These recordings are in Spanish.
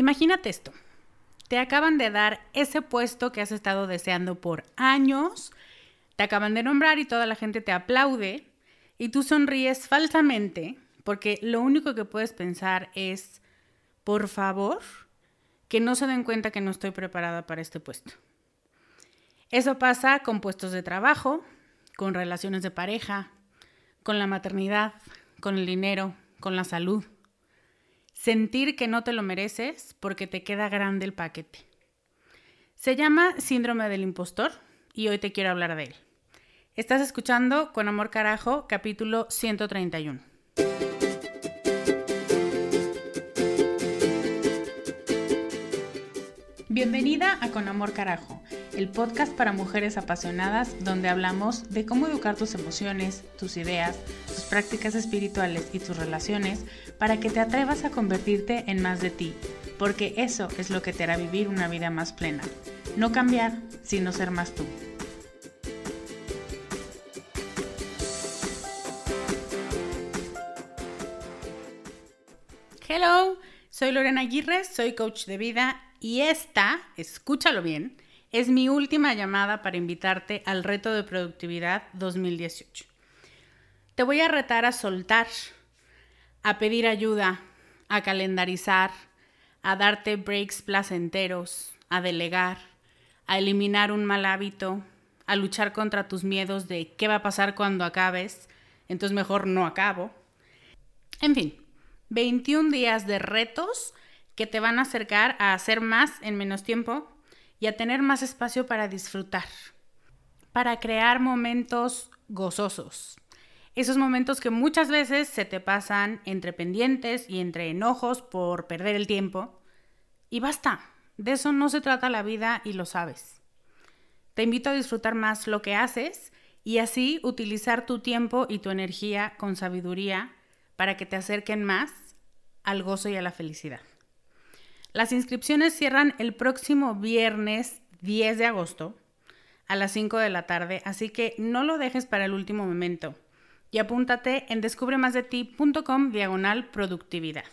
Imagínate esto. Te acaban de dar ese puesto que has estado deseando por años, te acaban de nombrar y toda la gente te aplaude y tú sonríes falsamente porque lo único que puedes pensar es, por favor, que no se den cuenta que no estoy preparada para este puesto. Eso pasa con puestos de trabajo, con relaciones de pareja, con la maternidad, con el dinero, con la salud. Sentir que no te lo mereces porque te queda grande el paquete. Se llama síndrome del impostor y hoy te quiero hablar de él. Estás escuchando Con Amor Carajo, capítulo 131. Bienvenida a Con Amor Carajo, el podcast para mujeres apasionadas donde hablamos de cómo educar tus emociones, tus ideas, prácticas espirituales y tus relaciones para que te atrevas a convertirte en más de ti, porque eso es lo que te hará vivir una vida más plena. No cambiar, sino ser más tú. Hello, soy Lorena Aguirre, soy coach de vida y esta, escúchalo bien, es mi última llamada para invitarte al reto de productividad 2018. Te voy a retar a soltar, a pedir ayuda, a calendarizar, a darte breaks placenteros, a delegar, a eliminar un mal hábito, a luchar contra tus miedos de qué va a pasar cuando acabes, entonces mejor no acabo. En fin, 21 días de retos que te van a acercar a hacer más en menos tiempo y a tener más espacio para disfrutar, para crear momentos gozosos. Esos momentos que muchas veces se te pasan entre pendientes y entre enojos por perder el tiempo. Y basta, de eso no se trata la vida y lo sabes. Te invito a disfrutar más lo que haces y así utilizar tu tiempo y tu energía con sabiduría para que te acerquen más al gozo y a la felicidad. Las inscripciones cierran el próximo viernes 10 de agosto a las 5 de la tarde, así que no lo dejes para el último momento y apúntate en descubremasdeti.com diagonal productividad.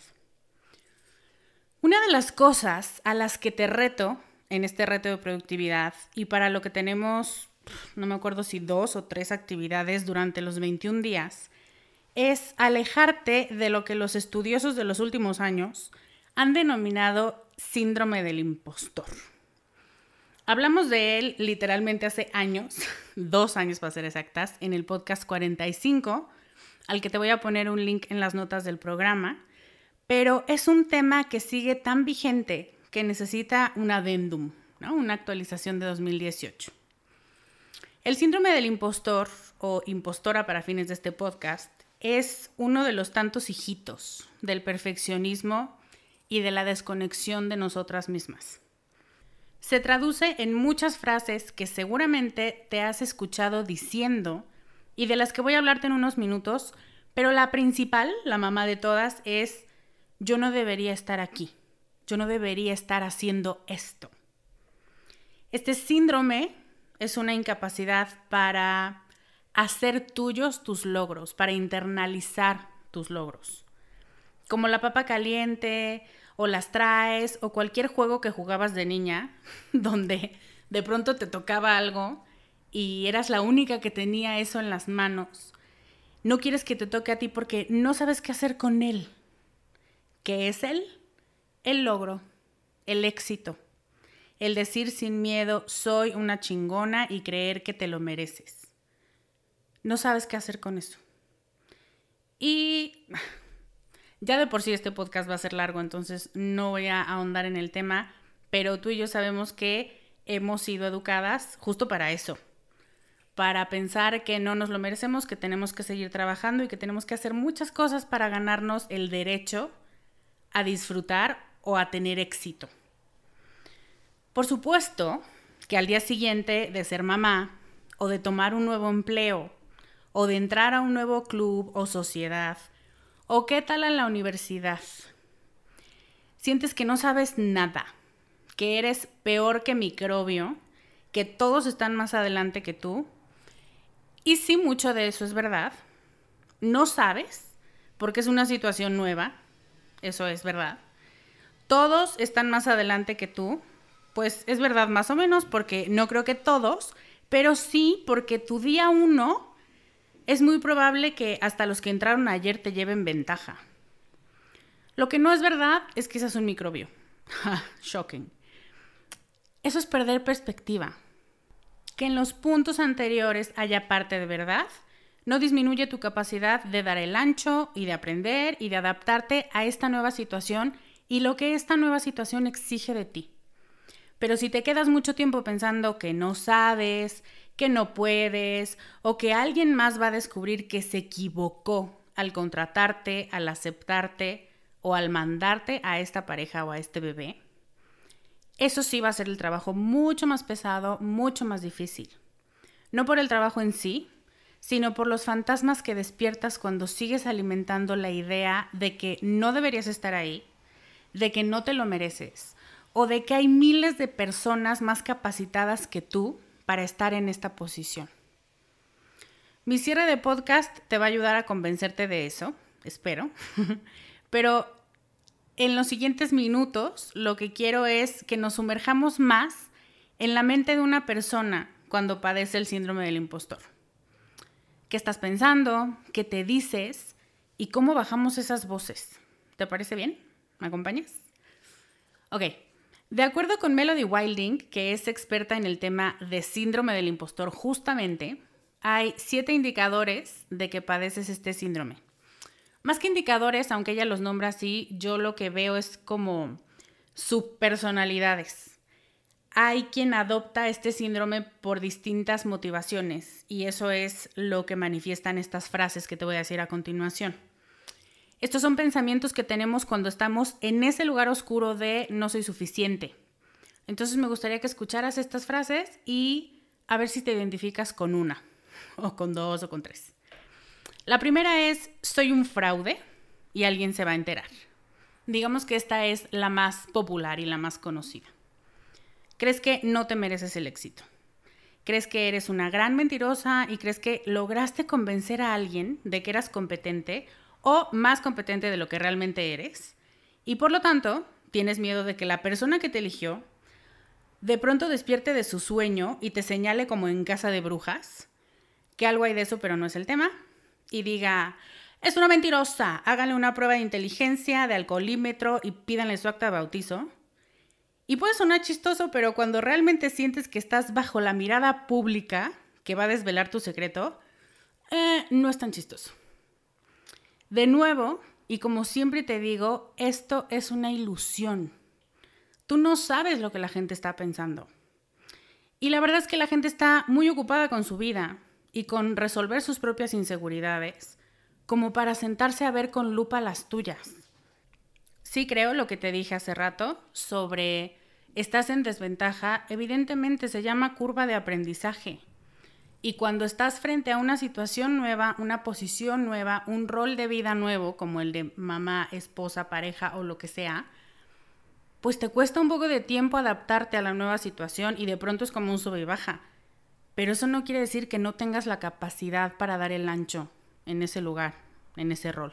Una de las cosas a las que te reto en este reto de productividad y para lo que tenemos, no me acuerdo si dos o tres actividades durante los 21 días, es alejarte de lo que los estudiosos de los últimos años han denominado síndrome del impostor. Hablamos de él literalmente hace años, dos años para ser exactas, en el podcast 45, al que te voy a poner un link en las notas del programa, pero es un tema que sigue tan vigente que necesita un adendum, una actualización de 2018. El síndrome del impostor o impostora para fines de este podcast es uno de los tantos hijitos del perfeccionismo y de la desconexión de nosotras mismas. Se traduce en muchas frases que seguramente te has escuchado diciendo y de las que voy a hablarte en unos minutos, pero la principal, la mamá de todas, es yo no debería estar aquí, yo no debería estar haciendo esto. Este síndrome es una incapacidad para hacer tuyos tus logros, para internalizar tus logros. Como la papa caliente o las traes o cualquier juego que jugabas de niña, donde de pronto te tocaba algo y eras la única que tenía eso en las manos. No quieres que te toque a ti porque no sabes qué hacer con él. ¿Qué es él? El logro, el éxito, el decir sin miedo soy una chingona y creer que te lo mereces. No sabes qué hacer con eso. Y ya de por sí este podcast va a ser largo, entonces no voy a ahondar en el tema, pero tú y yo sabemos que hemos sido educadas justo para eso, para pensar que no nos lo merecemos, que tenemos que seguir trabajando y que tenemos que hacer muchas cosas para ganarnos el derecho a disfrutar o a tener éxito. Por supuesto que al día siguiente de ser mamá o de tomar un nuevo empleo o de entrar a un nuevo club o sociedad o qué tal a la universidad, sientes que no sabes nada, que eres peor que microbio, que todos están más adelante que tú. Y sí, mucho de eso es verdad. No sabes, porque es una situación nueva, eso es verdad. Todos están más adelante que tú, pues es verdad más o menos, porque no creo que todos, pero sí porque tu día uno es muy probable que hasta los que entraron ayer te lleven ventaja. Lo que no es verdad es que seas un microbio. Shocking. Eso es perder perspectiva. Que en los puntos anteriores haya parte de verdad no disminuye tu capacidad de dar el ancho y de aprender y de adaptarte a esta nueva situación y lo que esta nueva situación exige de ti. Pero si te quedas mucho tiempo pensando que no sabes, que no puedes o que alguien más va a descubrir que se equivocó al contratarte, al aceptarte, o al mandarte a esta pareja o a este bebé, eso sí va a ser el trabajo mucho más pesado, mucho más difícil. No por el trabajo en sí, sino por los fantasmas que despiertas cuando sigues alimentando la idea de que no deberías estar ahí, de que no te lo mereces, o de que hay miles de personas más capacitadas que tú para estar en esta posición. Mi cierre de podcast te va a ayudar a convencerte de eso, espero. Pero en los siguientes minutos lo que quiero es que nos sumerjamos más en la mente de una persona cuando padece el síndrome del impostor. ¿Qué estás pensando? ¿Qué te dices? ¿Y cómo bajamos esas voces? ¿Te parece bien? ¿Me acompañas? Ok. De acuerdo con Melody Wilding, que es experta en el tema de síndrome del impostor justamente, hay siete indicadores de que padeces este síndrome. Más que indicadores, aunque ella los nombra así, yo lo que veo es como subpersonalidades. Hay quien adopta este síndrome por distintas motivaciones y eso es lo que manifiestan estas frases que te voy a decir a continuación. Estos son pensamientos que tenemos cuando estamos en ese lugar oscuro de no soy suficiente. Entonces me gustaría que escucharas estas frases y a ver si te identificas con una, o con dos, o con tres. La primera es, soy un fraude y alguien se va a enterar. Digamos que esta es la más popular y la más conocida. Crees que no te mereces el éxito. Crees que eres una gran mentirosa y crees que lograste convencer a alguien de que eras competente o más competente de lo que realmente eres. Y por lo tanto, tienes miedo de que la persona que te eligió de pronto despierte de su sueño y te señale como en casa de brujas, que algo hay de eso, pero no es el tema, y diga, es una mentirosa, háganle una prueba de inteligencia, de alcoholímetro y pídanle su acta de bautizo. Y puede sonar chistoso, pero cuando realmente sientes que estás bajo la mirada pública que va a desvelar tu secreto, eh, no es tan chistoso. De nuevo, y como siempre te digo, esto es una ilusión. Tú no sabes lo que la gente está pensando. Y la verdad es que la gente está muy ocupada con su vida, y con resolver sus propias inseguridades, como para sentarse a ver con lupa las tuyas. Sí creo lo que te dije hace rato sobre estás en desventaja, evidentemente se llama curva de aprendizaje. Y cuando estás frente a una situación nueva, una posición nueva, un rol de vida nuevo, como el de mamá, esposa, pareja o lo que sea, pues te cuesta un poco de tiempo adaptarte a la nueva situación y de pronto es como un sube y baja. Pero eso no quiere decir que no tengas la capacidad para dar el ancho en ese lugar, en ese rol.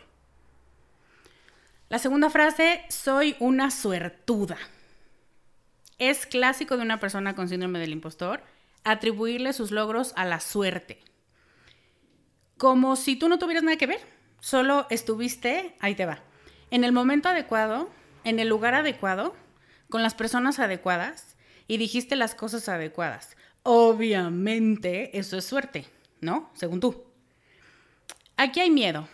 La segunda frase, soy una suertuda. Es clásico de una persona con síndrome del impostor atribuirle sus logros a la suerte. Como si tú no tuvieras nada que ver, solo estuviste, ahí te va, en el momento adecuado, en el lugar adecuado, con las personas adecuadas y dijiste las cosas adecuadas. Obviamente eso es suerte, ¿no? Según tú. Aquí hay miedo.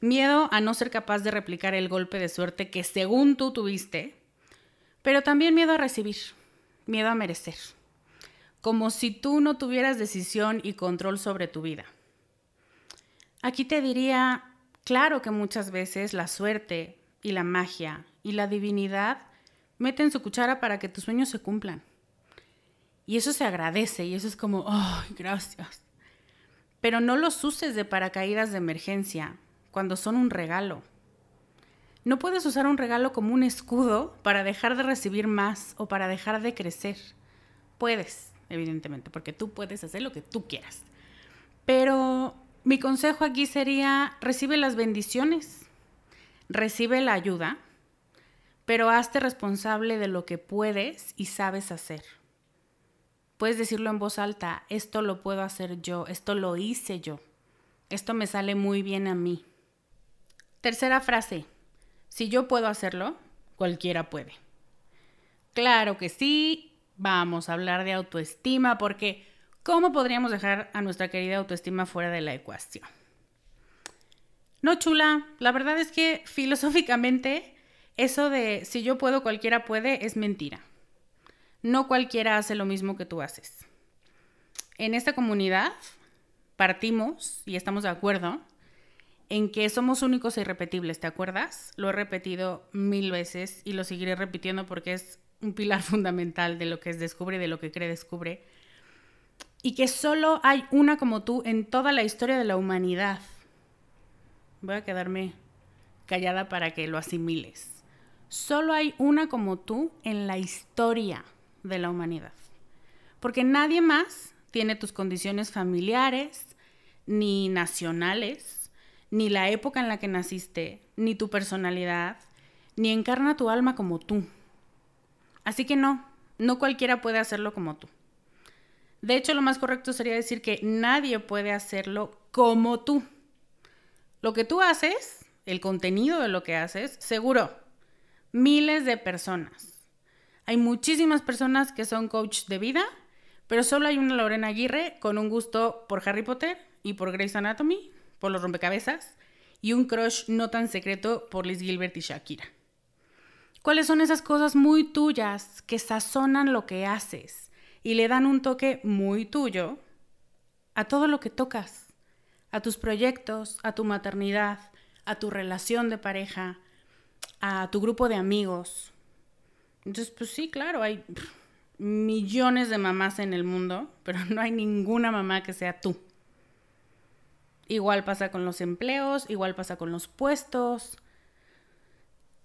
Miedo a no ser capaz de replicar el golpe de suerte que según tú tuviste, pero también miedo a recibir, miedo a merecer. Como si tú no tuvieras decisión y control sobre tu vida. Aquí te diría, claro que muchas veces la suerte y la magia y la divinidad meten su cuchara para que tus sueños se cumplan. Y eso se agradece y eso es como, ¡ay, gracias! Pero no los uses de paracaídas de emergencia cuando son un regalo. No puedes usar un regalo como un escudo para dejar de recibir más o para dejar de crecer. Puedes, evidentemente, porque tú puedes hacer lo que tú quieras. Pero mi consejo aquí sería, recibe las bendiciones, recibe la ayuda, pero hazte responsable de lo que puedes y sabes hacer. Puedes decirlo en voz alta, esto lo puedo hacer yo, esto lo hice yo, esto me sale muy bien a mí. Tercera frase, si yo puedo hacerlo, cualquiera puede. Claro que sí, vamos a hablar de autoestima porque ¿cómo podríamos dejar a nuestra querida autoestima fuera de la ecuación? No, chula, la verdad es que filosóficamente eso de si yo puedo, cualquiera puede es mentira. No cualquiera hace lo mismo que tú haces. En esta comunidad partimos y estamos de acuerdo en que somos únicos e irrepetibles, ¿te acuerdas? Lo he repetido mil veces y lo seguiré repitiendo porque es un pilar fundamental de lo que es descubre de lo que cree descubre. Y que solo hay una como tú en toda la historia de la humanidad. Voy a quedarme callada para que lo asimiles. Solo hay una como tú en la historia de la humanidad. Porque nadie más tiene tus condiciones familiares, ni nacionales, ni la época en la que naciste, ni tu personalidad, ni encarna tu alma como tú. Así que no, no cualquiera puede hacerlo como tú. De hecho, lo más correcto sería decir que nadie puede hacerlo como tú. Lo que tú haces, el contenido de lo que haces, seguro, miles de personas hay muchísimas personas que son coach de vida, pero solo hay una Lorena Aguirre con un gusto por Harry Potter y por Grey's Anatomy, por los rompecabezas, y un crush no tan secreto por Liz Gilbert y Shakira. ¿Cuáles son esas cosas muy tuyas que sazonan lo que haces y le dan un toque muy tuyo a todo lo que tocas? A tus proyectos, a tu maternidad, a tu relación de pareja, a tu grupo de amigos, entonces, pues sí, claro, hay millones de mamás en el mundo, pero no hay ninguna mamá que sea tú. Igual pasa con los empleos, igual pasa con los puestos.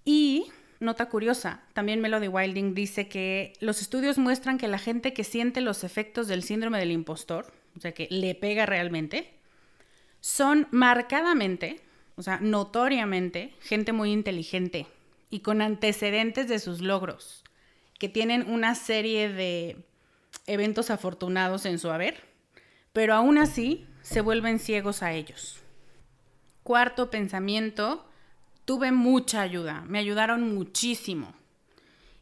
Y, nota curiosa, también Melody Wilding dice que los estudios muestran que la gente que siente los efectos del síndrome del impostor, o sea, que le pega realmente, son marcadamente, o sea, notoriamente, gente muy inteligente, y con antecedentes de sus logros, que tienen una serie de eventos afortunados en su haber, pero aún así se vuelven ciegos a ellos. Cuarto pensamiento, tuve mucha ayuda, me ayudaron muchísimo.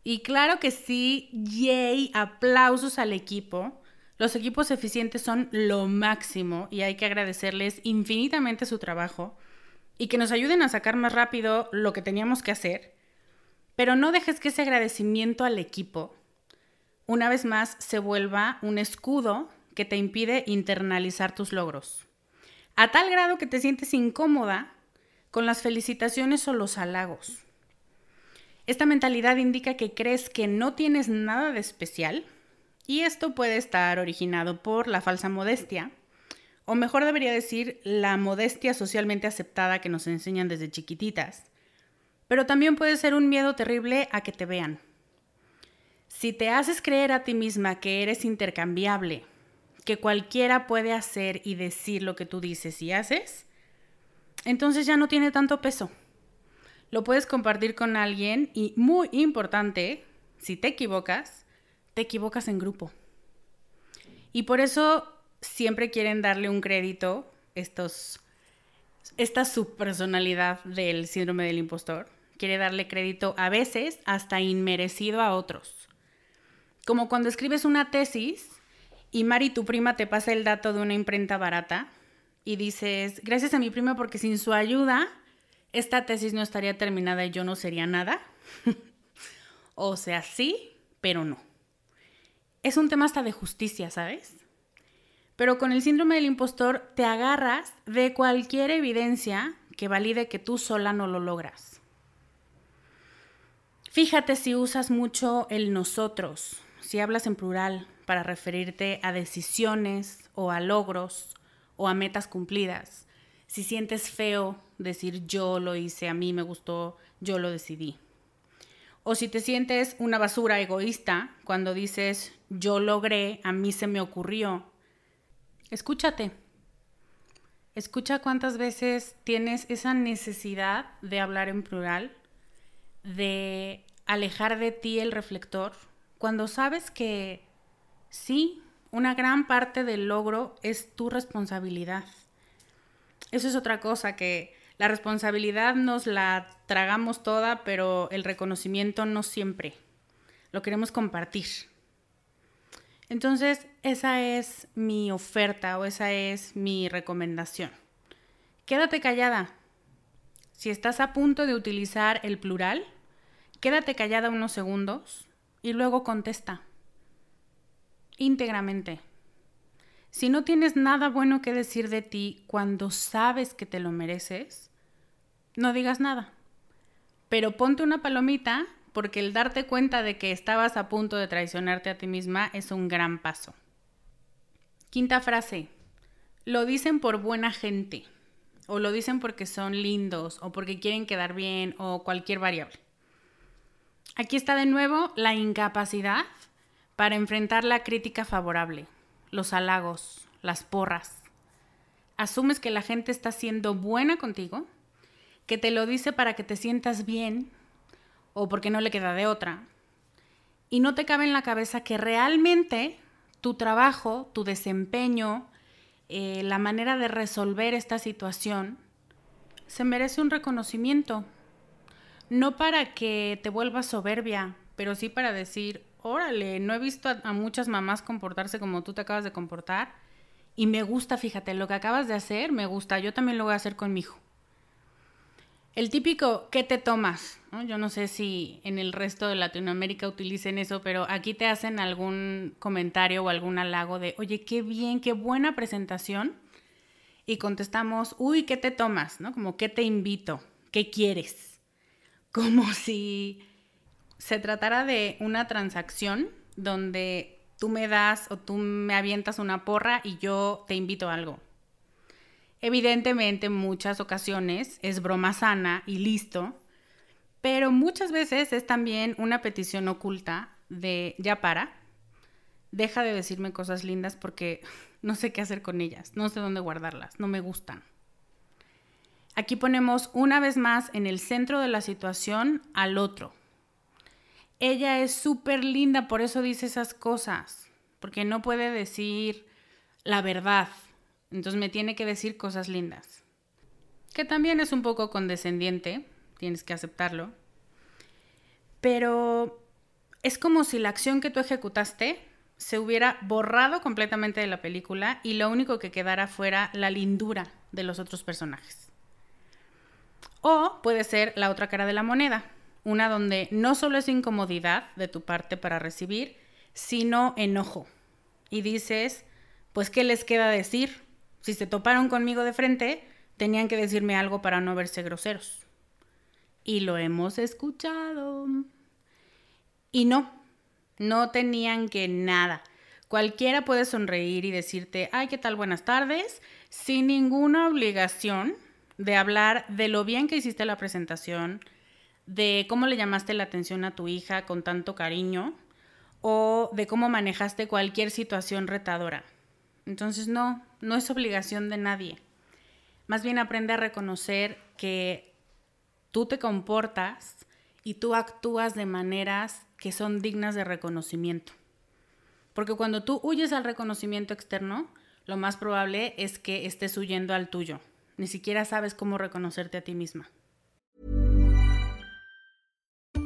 Y claro que sí, yay, aplausos al equipo. Los equipos eficientes son lo máximo y hay que agradecerles infinitamente su trabajo y que nos ayuden a sacar más rápido lo que teníamos que hacer pero no dejes que ese agradecimiento al equipo, una vez más, se vuelva un escudo que te impide internalizar tus logros. A tal grado que te sientes incómoda con las felicitaciones o los halagos. Esta mentalidad indica que crees que no tienes nada de especial y esto puede estar originado por la falsa modestia, o mejor debería decir la modestia socialmente aceptada que nos enseñan desde chiquititas, pero también puede ser un miedo terrible a que te vean. Si te haces creer a ti misma que eres intercambiable, que cualquiera puede hacer y decir lo que tú dices y haces, entonces ya no tiene tanto peso. Lo puedes compartir con alguien y muy importante, si te equivocas, te equivocas en grupo. Y por eso siempre quieren darle un crédito estos esta subpersonalidad del síndrome del impostor quiere darle crédito a veces hasta inmerecido a otros. Como cuando escribes una tesis y Mari, tu prima, te pasa el dato de una imprenta barata y dices, gracias a mi prima porque sin su ayuda esta tesis no estaría terminada y yo no sería nada. o sea, sí, pero no. es un tema hasta de justicia, ¿sabes? Pero con el síndrome del impostor te agarras de cualquier evidencia que valide que tú sola no lo logras. Fíjate si usas mucho el nosotros, si hablas en plural para referirte a decisiones o a logros o a metas cumplidas. Si sientes feo decir yo lo hice, a mí me gustó, yo lo decidí. O si te sientes una basura egoísta cuando dices yo logré, a mí se me ocurrió. Escúchate. Escucha cuántas veces tienes esa necesidad de hablar en plural, de alejar de ti el reflector, cuando sabes que sí, una gran parte del logro es tu responsabilidad. Eso es otra cosa que la responsabilidad nos la tragamos toda, pero el reconocimiento no siempre. Lo queremos compartir. Entonces, esa es mi oferta o esa es mi recomendación. Quédate callada. Si estás a punto de utilizar el plural, quédate callada unos segundos y luego contesta. Íntegramente. Si no tienes nada bueno que decir de ti cuando sabes que te lo mereces, no digas nada. Pero ponte una palomita porque el darte cuenta de que estabas a punto de traicionarte a ti misma es un gran paso. Quinta frase. Lo dicen por buena gente. O lo dicen porque son lindos o porque quieren quedar bien o cualquier variable. Aquí está de nuevo la incapacidad para enfrentar la crítica favorable, los halagos, las porras. Asumes que la gente está siendo buena contigo que te lo dice para que te sientas bien o porque no le queda de otra. Y no te cabe en la cabeza que realmente tu trabajo, tu desempeño, eh, la manera de resolver esta situación, se merece un reconocimiento. No para que te vuelvas soberbia, pero sí para decir, órale, no he visto a, muchas mamás comportarse como tú te acabas de comportar. Y me gusta, fíjate, lo que acabas de hacer, me gusta, yo también lo voy a hacer con mi hijo. El típico, ¿qué te tomas? Yo no sé si en el resto de Latinoamérica utilicen eso, pero aquí te hacen algún comentario o algún halago de, oye, qué bien, qué buena presentación. Y contestamos, uy, ¿qué te tomas? ¿No? Como, ¿qué te invito? ¿Qué quieres? Como si se tratara de una transacción donde tú me das o tú me avientas una porra y yo te invito a algo. Evidentemente, en muchas ocasiones es broma sana y listo, pero muchas veces es también una petición oculta de ya para, deja de decirme cosas lindas porque no sé qué hacer con ellas, no sé dónde guardarlas, no me gustan. Aquí ponemos una vez más en el centro de la situación al otro. Ella es súper linda, por eso dice esas cosas, porque no puede decir la verdad, entonces me tiene que decir cosas lindas. Que también es un poco condescendiente, tienes que aceptarlo. Pero es como si la acción que tú ejecutaste se hubiera borrado completamente de la película y lo único que quedara fuera la lindura de los otros personajes. O puede ser la otra cara de la moneda, una donde no solo es incomodidad de tu parte para recibir, sino enojo. Y dices, pues, ¿qué les queda decir? Si se toparon conmigo de frente, tenían que decirme algo para no verse groseros. Y lo hemos escuchado. Y no, no tenían que nada. Cualquiera puede sonreír y decirte, ay, ¿qué tal? Buenas tardes, sin ninguna obligación de hablar de lo bien que hiciste la presentación, de cómo le llamaste la atención a tu hija con tanto cariño o de cómo manejaste cualquier situación retadora. Entonces no, no es obligación de nadie. Más bien aprende a reconocer que tú te comportas y tú actúas de maneras que son dignas de reconocimiento. Porque cuando tú huyes al reconocimiento externo, lo más probable es que estés huyendo al tuyo. Ni siquiera sabes cómo reconocerte a ti misma.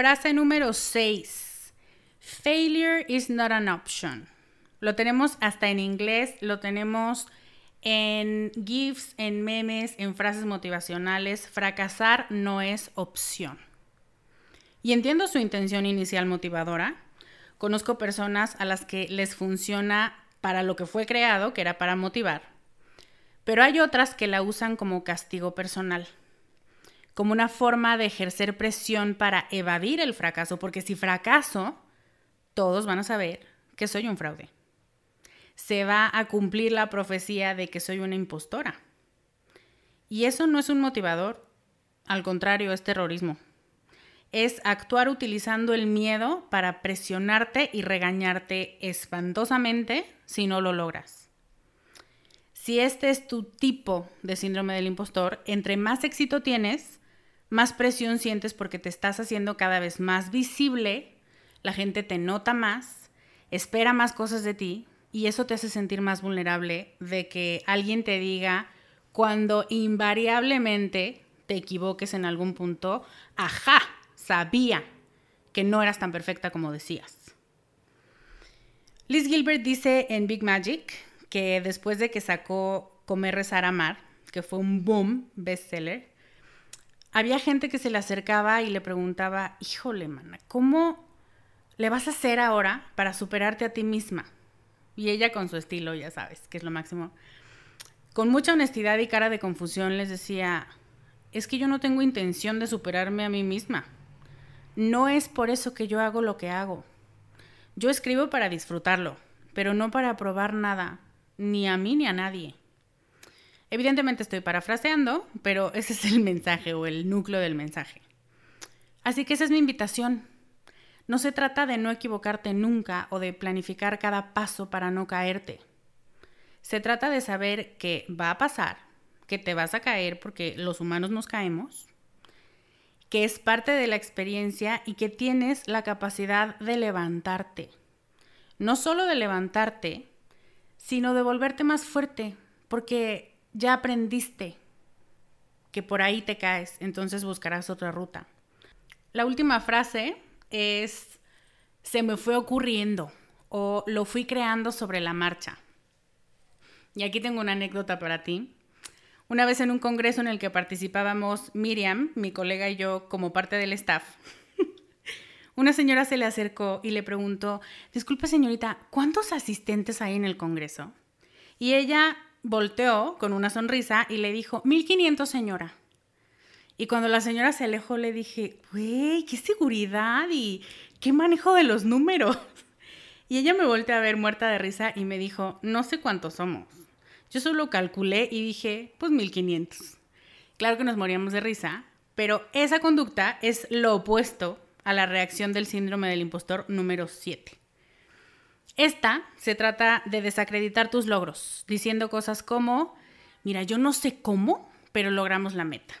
Frase número 6. Failure is not an option. Lo tenemos hasta en inglés, lo tenemos en GIFs, en memes, en frases motivacionales. Fracasar no es opción. Y entiendo su intención inicial motivadora. Conozco personas a las que les funciona para lo que fue creado, que era para motivar. Pero hay otras que la usan como castigo personal, como una forma de ejercer presión para evadir el fracaso, porque si fracaso, todos van a saber que soy un fraude. Se va a cumplir la profecía de que soy una impostora. Y eso no es un motivador, al contrario, es terrorismo es actuar utilizando el miedo para presionarte y regañarte espantosamente si no lo logras. Si este es tu tipo de síndrome del impostor, entre más éxito tienes, más presión sientes porque te estás haciendo cada vez más visible, la gente te nota más, espera más cosas de ti y eso te hace sentir más vulnerable de que alguien te diga cuando invariablemente te equivoques en algún punto, ajá, sabía que no eras tan perfecta como decías. Liz Gilbert dice en Big Magic que después de que sacó Comer, Rezar, Amar, que fue un boom bestseller, había gente que se le acercaba y le preguntaba, híjole, mana, ¿cómo le vas a hacer ahora para superarte a ti misma? Y ella con su estilo, ya sabes, que es lo máximo, con mucha honestidad y cara de confusión les decía, es que yo no tengo intención de superarme a mí misma. No es por eso que yo hago lo que hago. Yo escribo para disfrutarlo, pero no para probar nada, ni a mí ni a nadie. Evidentemente estoy parafraseando, pero ese es el mensaje o el núcleo del mensaje. Así que esa es mi invitación. No se trata de no equivocarte nunca o de planificar cada paso para no caerte. Se trata de saber que va a pasar, que te vas a caer porque los humanos nos caemos, que es parte de la experiencia y que tienes la capacidad de levantarte. No solo de levantarte, sino de volverte más fuerte, porque ya aprendiste que por ahí te caes, entonces buscarás otra ruta. La última frase es, se me fue ocurriendo o lo fui creando sobre la marcha. Y aquí tengo una anécdota para ti. Una vez en un congreso en el que participábamos Miriam, mi colega y yo como parte del staff, una señora se le acercó y le preguntó, disculpe señorita, ¿cuántos asistentes hay en el congreso? Y ella volteó con una sonrisa y le dijo, 1500 señora. Y cuando la señora se alejó le dije, güey, qué seguridad y qué manejo de los números. Y ella me volteó a ver muerta de risa y me dijo, no sé cuántos somos. Yo solo calculé y dije, pues 1500. Claro que nos moríamos de risa, pero esa conducta es lo opuesto a la reacción del síndrome del impostor número 7. Esta se trata de desacreditar tus logros, diciendo cosas como, mira, yo no sé cómo, pero logramos la meta.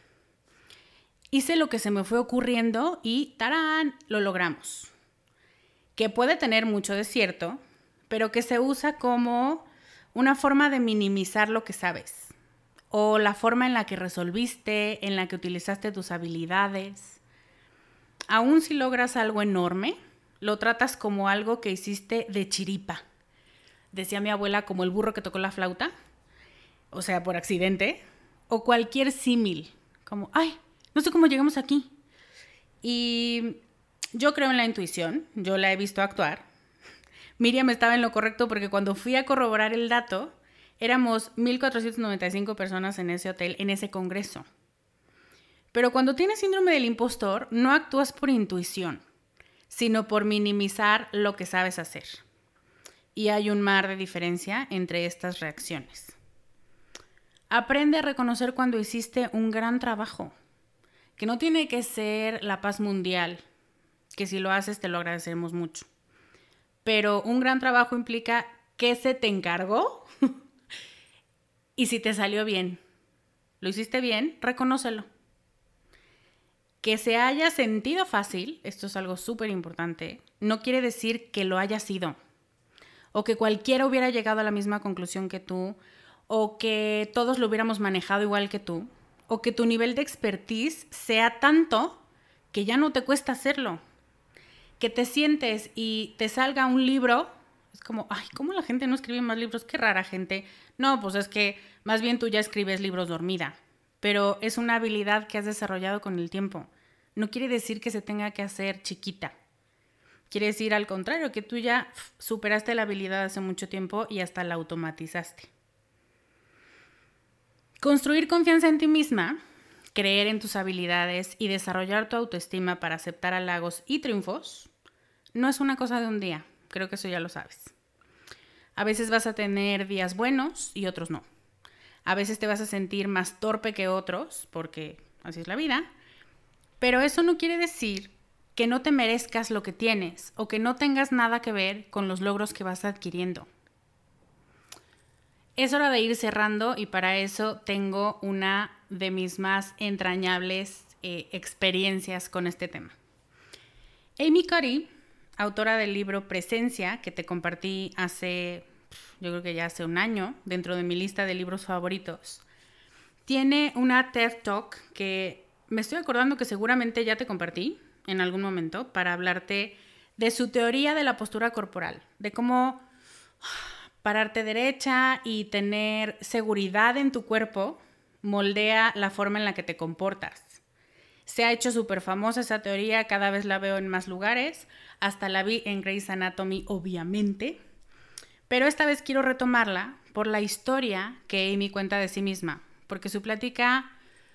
Hice lo que se me fue ocurriendo y ¡tarán! lo logramos. Que puede tener mucho de cierto, pero que se usa como una forma de minimizar lo que sabes o la forma en la que resolviste, en la que utilizaste tus habilidades. Aún si logras algo enorme, lo tratas como algo que hiciste de chiripa. Decía mi abuela como el burro que tocó la flauta, o sea, por accidente, o cualquier símil, como, ay, no sé cómo llegamos aquí. Y yo creo en la intuición, yo la he visto actuar, Miriam estaba en lo correcto porque cuando fui a corroborar el dato, éramos 1.495 personas en ese hotel, en ese congreso. Pero cuando tienes síndrome del impostor, no actúas por intuición, sino por minimizar lo que sabes hacer. Y hay un mar de diferencia entre estas reacciones. Aprende a reconocer cuando hiciste un gran trabajo, que no tiene que ser la paz mundial, que si lo haces te lo agradecemos mucho pero un gran trabajo implica qué se te encargó Y si te salió bien, lo hiciste bien, reconócelo. Que se haya sentido fácil, esto es algo súper importante, no quiere decir que lo haya sido. O que cualquiera hubiera llegado a la misma conclusión que tú, o que todos lo hubiéramos manejado igual que tú, o que tu nivel de expertise sea tanto que ya no te cuesta hacerlo. Que te sientes y te salga un libro, es como, ay, ¿cómo la gente no escribe más libros? Qué rara gente. No, pues es que más bien tú ya escribes libros dormida pero es una habilidad que has desarrollado con el tiempo. No quiere decir que se tenga que hacer chiquita. Quiere decir al contrario, que tú ya superaste la habilidad hace mucho tiempo y hasta la automatizaste. Construir confianza en ti misma, creer en tus habilidades y desarrollar tu autoestima para aceptar halagos y triunfos no es una cosa de un día, creo que eso ya lo sabes. A veces vas a tener días buenos y otros no. A veces te vas a sentir más torpe que otros, porque así es la vida. Pero eso no quiere decir que no te merezcas lo que tienes o que no tengas nada que ver con los logros que vas adquiriendo. Es hora de ir cerrando y para eso tengo una de mis más entrañables eh, experiencias con este tema. Amy Cuddy, autora del libro Presencia, que te compartí hace yo creo que ya hace un año, dentro de mi lista de libros favoritos. Tiene una TED Talk que me estoy acordando que seguramente ya te compartí en algún momento para hablarte de su teoría de la postura corporal, de cómo pararte derecha y tener seguridad en tu cuerpo moldea la forma en la que te comportas. Se ha hecho súper famosa esa teoría, cada vez la veo en más lugares, hasta la vi en Grey's Anatomy, obviamente. Pero esta vez quiero retomarla por la historia que Amy cuenta de sí misma, porque su plática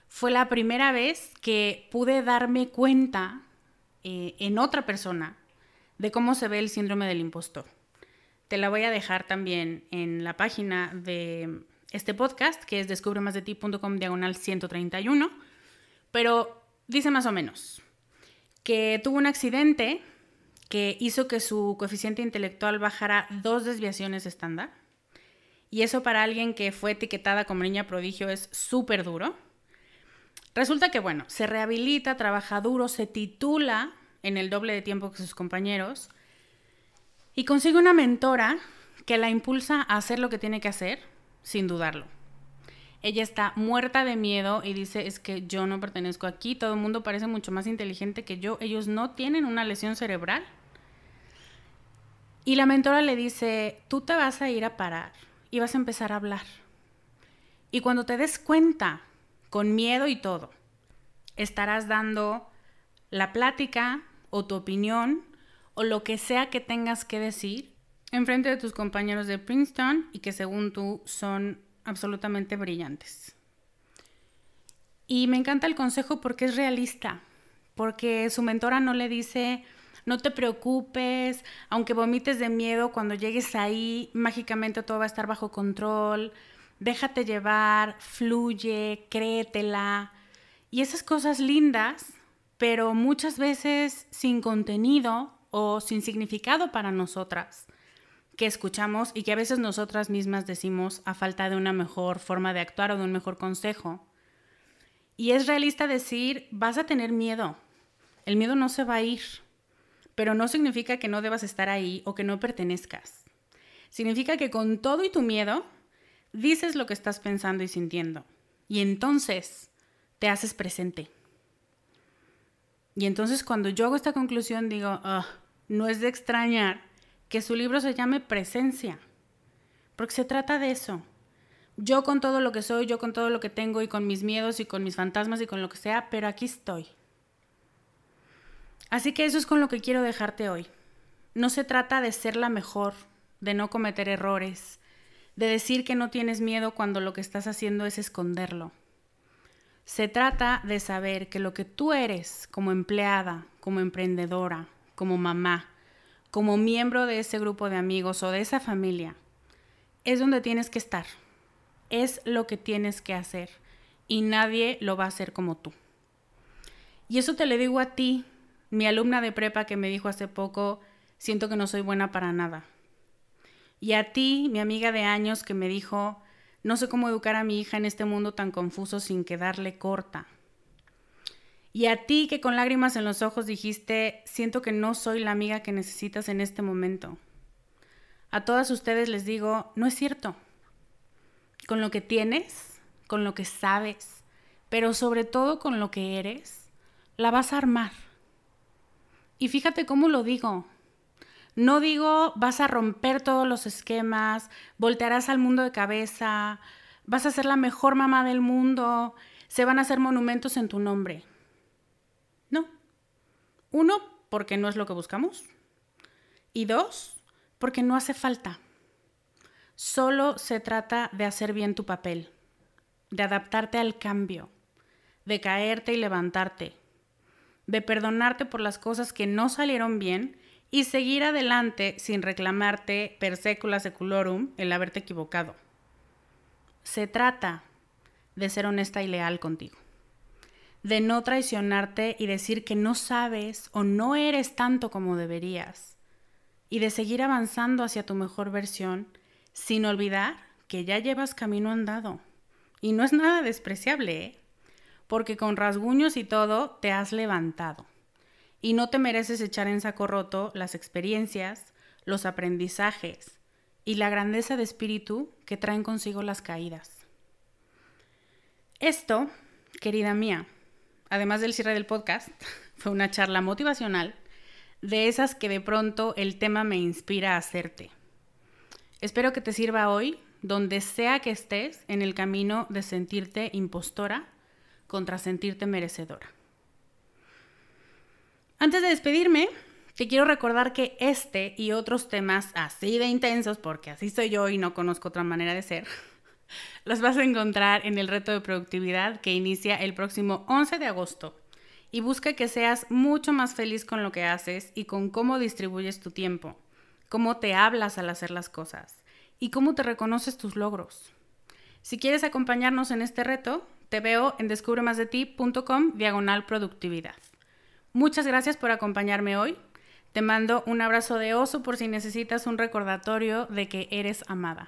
fue la primera vez que pude darme cuenta eh, en otra persona de cómo se ve el síndrome del impostor. Te la voy a dejar también en la página de este podcast, que es descubremasdeti.com diagonal 131, pero dice más o menos que tuvo un accidente que hizo que su coeficiente intelectual bajara dos desviaciones estándar. Y eso para alguien que fue etiquetada como niña prodigio es súper duro. Resulta que, bueno, se rehabilita, trabaja duro, se titula en el doble de tiempo que sus compañeros y consigue una mentora que la impulsa a hacer lo que tiene que hacer sin dudarlo. Ella está muerta de miedo y dice, es que yo no pertenezco aquí, todo el mundo parece mucho más inteligente que yo, ellos no tienen una lesión cerebral. Y la mentora le dice, tú te vas a ir a parar y vas a empezar a hablar. Y cuando te des cuenta, con miedo y todo, estarás dando la plática o tu opinión o lo que sea que tengas que decir en frente de tus compañeros de Princeton y que según tú son absolutamente brillantes. Y me encanta el consejo porque es realista, porque su mentora no le dice, no te preocupes, aunque vomites de miedo, cuando llegues ahí, mágicamente todo va a estar bajo control, déjate llevar, fluye, créetela. Y esas cosas lindas, pero muchas veces sin contenido o sin significado para nosotras que escuchamos y que a veces nosotras mismas decimos a falta de una mejor forma de actuar o de un mejor consejo. Y es realista decir, vas a tener miedo. El miedo no se va a ir, pero no significa que no debas estar ahí o que no pertenezcas. Significa que con todo y tu miedo, dices lo que estás pensando y sintiendo. Y entonces te haces presente. Y entonces cuando yo hago esta conclusión digo, no es de extrañar que su libro se llame Presencia, porque se trata de eso. Yo con todo lo que soy, yo con todo lo que tengo y con mis miedos y con mis fantasmas y con lo que sea, pero aquí estoy. Así que eso es con lo que quiero dejarte hoy. No se trata de ser la mejor, de no cometer errores, de decir que no tienes miedo cuando lo que estás haciendo es esconderlo. Se trata de saber que lo que tú eres como empleada, como emprendedora, como mamá, como miembro de ese grupo de amigos o de esa familia, es donde tienes que estar. Es lo que tienes que hacer y nadie lo va a hacer como tú. Y eso te lo digo a ti, mi alumna de prepa que me dijo hace poco, siento que no soy buena para nada. Y a ti, mi amiga de años que me dijo, No sé cómo educar a mi hija en este mundo tan confuso sin quedarle corta. Y a ti que con lágrimas en los ojos dijiste, siento que no soy la amiga que necesitas en este momento. A todas ustedes les digo, no es cierto. Con lo que tienes, con lo que sabes, pero sobre todo con lo que eres, la vas a armar. Y fíjate cómo lo digo. No digo vas a romper todos los esquemas, voltearás al mundo de cabeza, vas a ser la mejor mamá del mundo, se van a hacer monumentos en tu nombre. No. Uno, porque no es lo que buscamos. Y dos, porque no hace falta. Solo se trata de hacer bien tu papel, de adaptarte al cambio, de caerte y levantarte, de perdonarte por las cosas que no salieron bien y seguir adelante sin reclamarte per secula seculorum el haberte equivocado. Se trata de ser honesta y leal contigo, de no traicionarte y decir que no sabes o no eres tanto como deberías, y de seguir avanzando hacia tu mejor versión sin olvidar que ya llevas camino andado. Y no es nada despreciable, ¿eh? porque con rasguños y todo te has levantado y no te mereces echar en saco roto las experiencias, los aprendizajes y la grandeza de espíritu que traen consigo las caídas. Esto, querida mía, además del cierre del podcast, fue una charla motivacional de esas que de pronto el tema me inspira a hacerte. Espero que te sirva hoy, donde sea que estés en el camino de sentirte impostora contra sentirte merecedora. Antes de despedirme, te quiero recordar que este y otros temas así de intensos, porque así soy yo y no conozco otra manera de ser, los vas a encontrar en el reto de productividad que inicia el próximo 11 de agosto. Y busca que seas mucho más feliz con lo que haces y con cómo distribuyes tu tiempo, cómo te hablas al hacer las cosas y cómo te reconoces tus logros. Si quieres acompañarnos en este reto, te veo en descubremasdeti.com diagonal productividad. Muchas gracias por acompañarme hoy. Te mando un abrazo de oso por si necesitas un recordatorio de que eres amada.